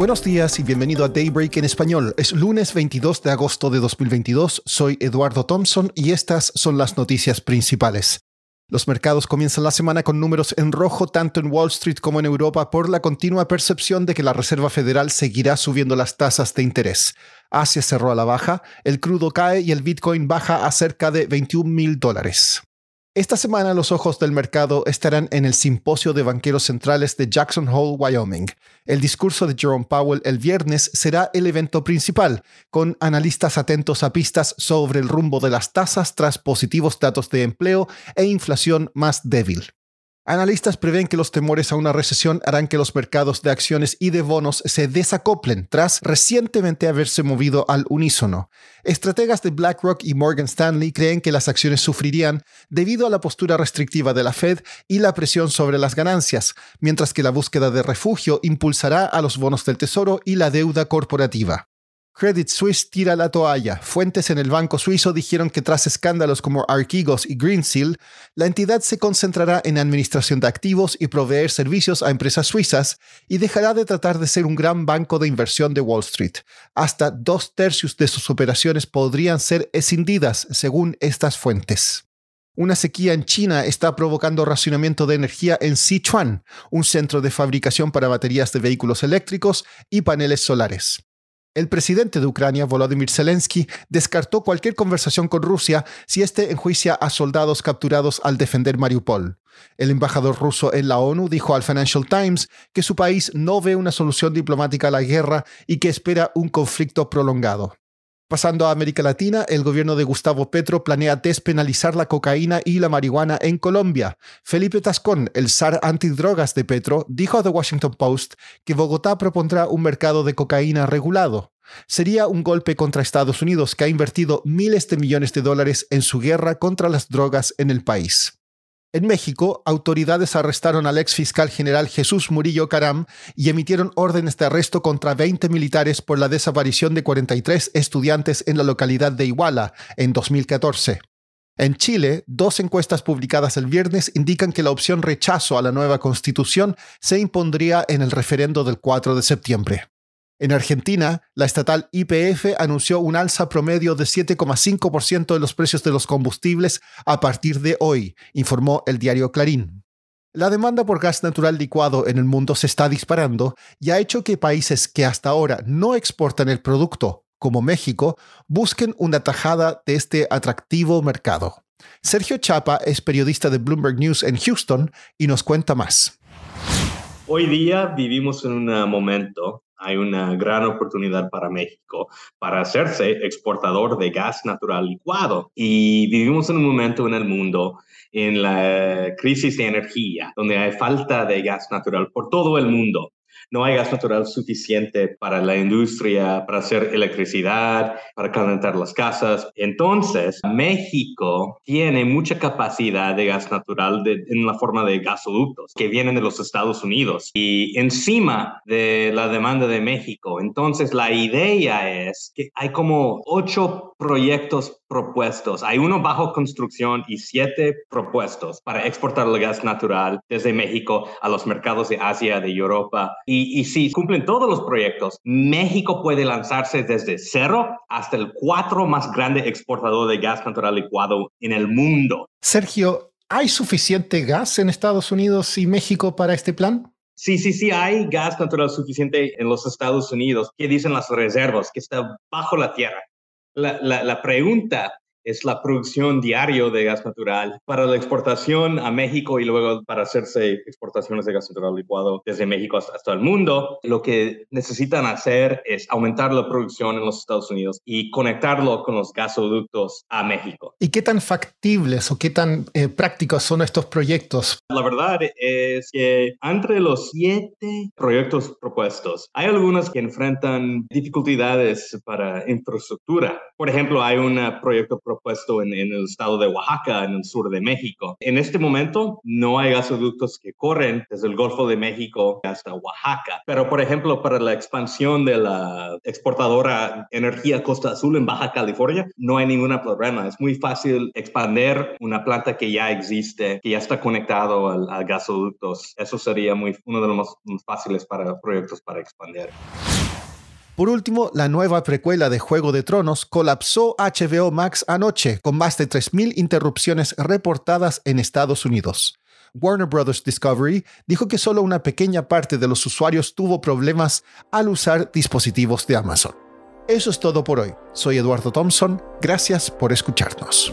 Buenos días y bienvenido a Daybreak en español. Es lunes 22 de agosto de 2022. Soy Eduardo Thompson y estas son las noticias principales. Los mercados comienzan la semana con números en rojo tanto en Wall Street como en Europa por la continua percepción de que la Reserva Federal seguirá subiendo las tasas de interés. Asia cerró a la baja, el crudo cae y el Bitcoin baja a cerca de 21 mil dólares. Esta semana los ojos del mercado estarán en el simposio de banqueros centrales de Jackson Hole, Wyoming. El discurso de Jerome Powell el viernes será el evento principal, con analistas atentos a pistas sobre el rumbo de las tasas tras positivos datos de empleo e inflación más débil. Analistas prevén que los temores a una recesión harán que los mercados de acciones y de bonos se desacoplen tras recientemente haberse movido al unísono. Estrategas de BlackRock y Morgan Stanley creen que las acciones sufrirían debido a la postura restrictiva de la Fed y la presión sobre las ganancias, mientras que la búsqueda de refugio impulsará a los bonos del Tesoro y la deuda corporativa. Credit Suisse tira la toalla. Fuentes en el banco suizo dijeron que tras escándalos como Archegos y Greensill, la entidad se concentrará en administración de activos y proveer servicios a empresas suizas y dejará de tratar de ser un gran banco de inversión de Wall Street. Hasta dos tercios de sus operaciones podrían ser escindidas, según estas fuentes. Una sequía en China está provocando racionamiento de energía en Sichuan, un centro de fabricación para baterías de vehículos eléctricos y paneles solares. El presidente de Ucrania, Volodymyr Zelensky, descartó cualquier conversación con Rusia si éste enjuicia a soldados capturados al defender Mariupol. El embajador ruso en la ONU dijo al Financial Times que su país no ve una solución diplomática a la guerra y que espera un conflicto prolongado. Pasando a América Latina, el gobierno de Gustavo Petro planea despenalizar la cocaína y la marihuana en Colombia. Felipe Tascón, el zar antidrogas de Petro, dijo a The Washington Post que Bogotá propondrá un mercado de cocaína regulado. Sería un golpe contra Estados Unidos, que ha invertido miles de millones de dólares en su guerra contra las drogas en el país. En México, autoridades arrestaron al ex fiscal general Jesús Murillo Caram y emitieron órdenes de arresto contra 20 militares por la desaparición de 43 estudiantes en la localidad de Iguala en 2014. En Chile, dos encuestas publicadas el viernes indican que la opción rechazo a la nueva constitución se impondría en el referendo del 4 de septiembre. En Argentina, la estatal IPF anunció un alza promedio de 7,5% de los precios de los combustibles a partir de hoy, informó el diario Clarín. La demanda por gas natural licuado en el mundo se está disparando y ha hecho que países que hasta ahora no exportan el producto, como México, busquen una tajada de este atractivo mercado. Sergio Chapa es periodista de Bloomberg News en Houston y nos cuenta más. Hoy día vivimos en un momento hay una gran oportunidad para México para hacerse exportador de gas natural licuado. Y vivimos en un momento en el mundo en la crisis de energía, donde hay falta de gas natural por todo el mundo no hay gas natural suficiente para la industria, para hacer electricidad, para calentar las casas. Entonces, México tiene mucha capacidad de gas natural en la forma de gasoductos que vienen de los Estados Unidos y encima de la demanda de México. Entonces, la idea es que hay como ocho proyectos propuestos. Hay uno bajo construcción y siete propuestos para exportar el gas natural desde México a los mercados de Asia, de Europa Y, y si cumplen todos los proyectos, México puede lanzarse desde cero hasta el cuatro más grande exportador de gas natural licuado en el mundo. Sergio, ¿hay suficiente gas en Estados Unidos y México para este plan? Sí, sí, sí, hay gas natural suficiente en los Estados Unidos. ¿Qué dicen las reservas? Que está bajo la tierra. La, la, la pregunta es la producción diario de gas natural para la exportación a México y luego para hacerse exportaciones de gas natural licuado desde México hasta, el mundo. Lo que necesitan hacer es aumentar la producción en los Estados Unidos y conectarlo con los gasoductos a México. ¿Y qué tan factibles o qué tan eh, prácticos son estos proyectos? La verdad es que entre los siete proyectos propuestos, hay algunos que enfrentan dificultades para infraestructura. Por ejemplo, hay un proyecto propuesto en, el estado de Oaxaca, en el sur de México. En este momento no hay gasoductos que corren desde el Golfo de México hasta Oaxaca, pero por ejemplo para la expansión de la exportadora Energía Costa Azul en Baja California no hay ningún problema. Es muy fácil expandir una planta que ya existe, que ya está conectado a, gasoductos. Eso sería muy, uno de los más fáciles para proyectos para expandir. Por último, la nueva precuela de Juego de Tronos colapsó HBO Max anoche con más de 3.000 interrupciones reportadas en Estados Unidos. Warner Bros. Discovery dijo que solo una pequeña parte de los usuarios tuvo problemas al usar dispositivos de Amazon. Eso es todo por hoy. Soy Eduardo Thompson. Gracias por escucharnos.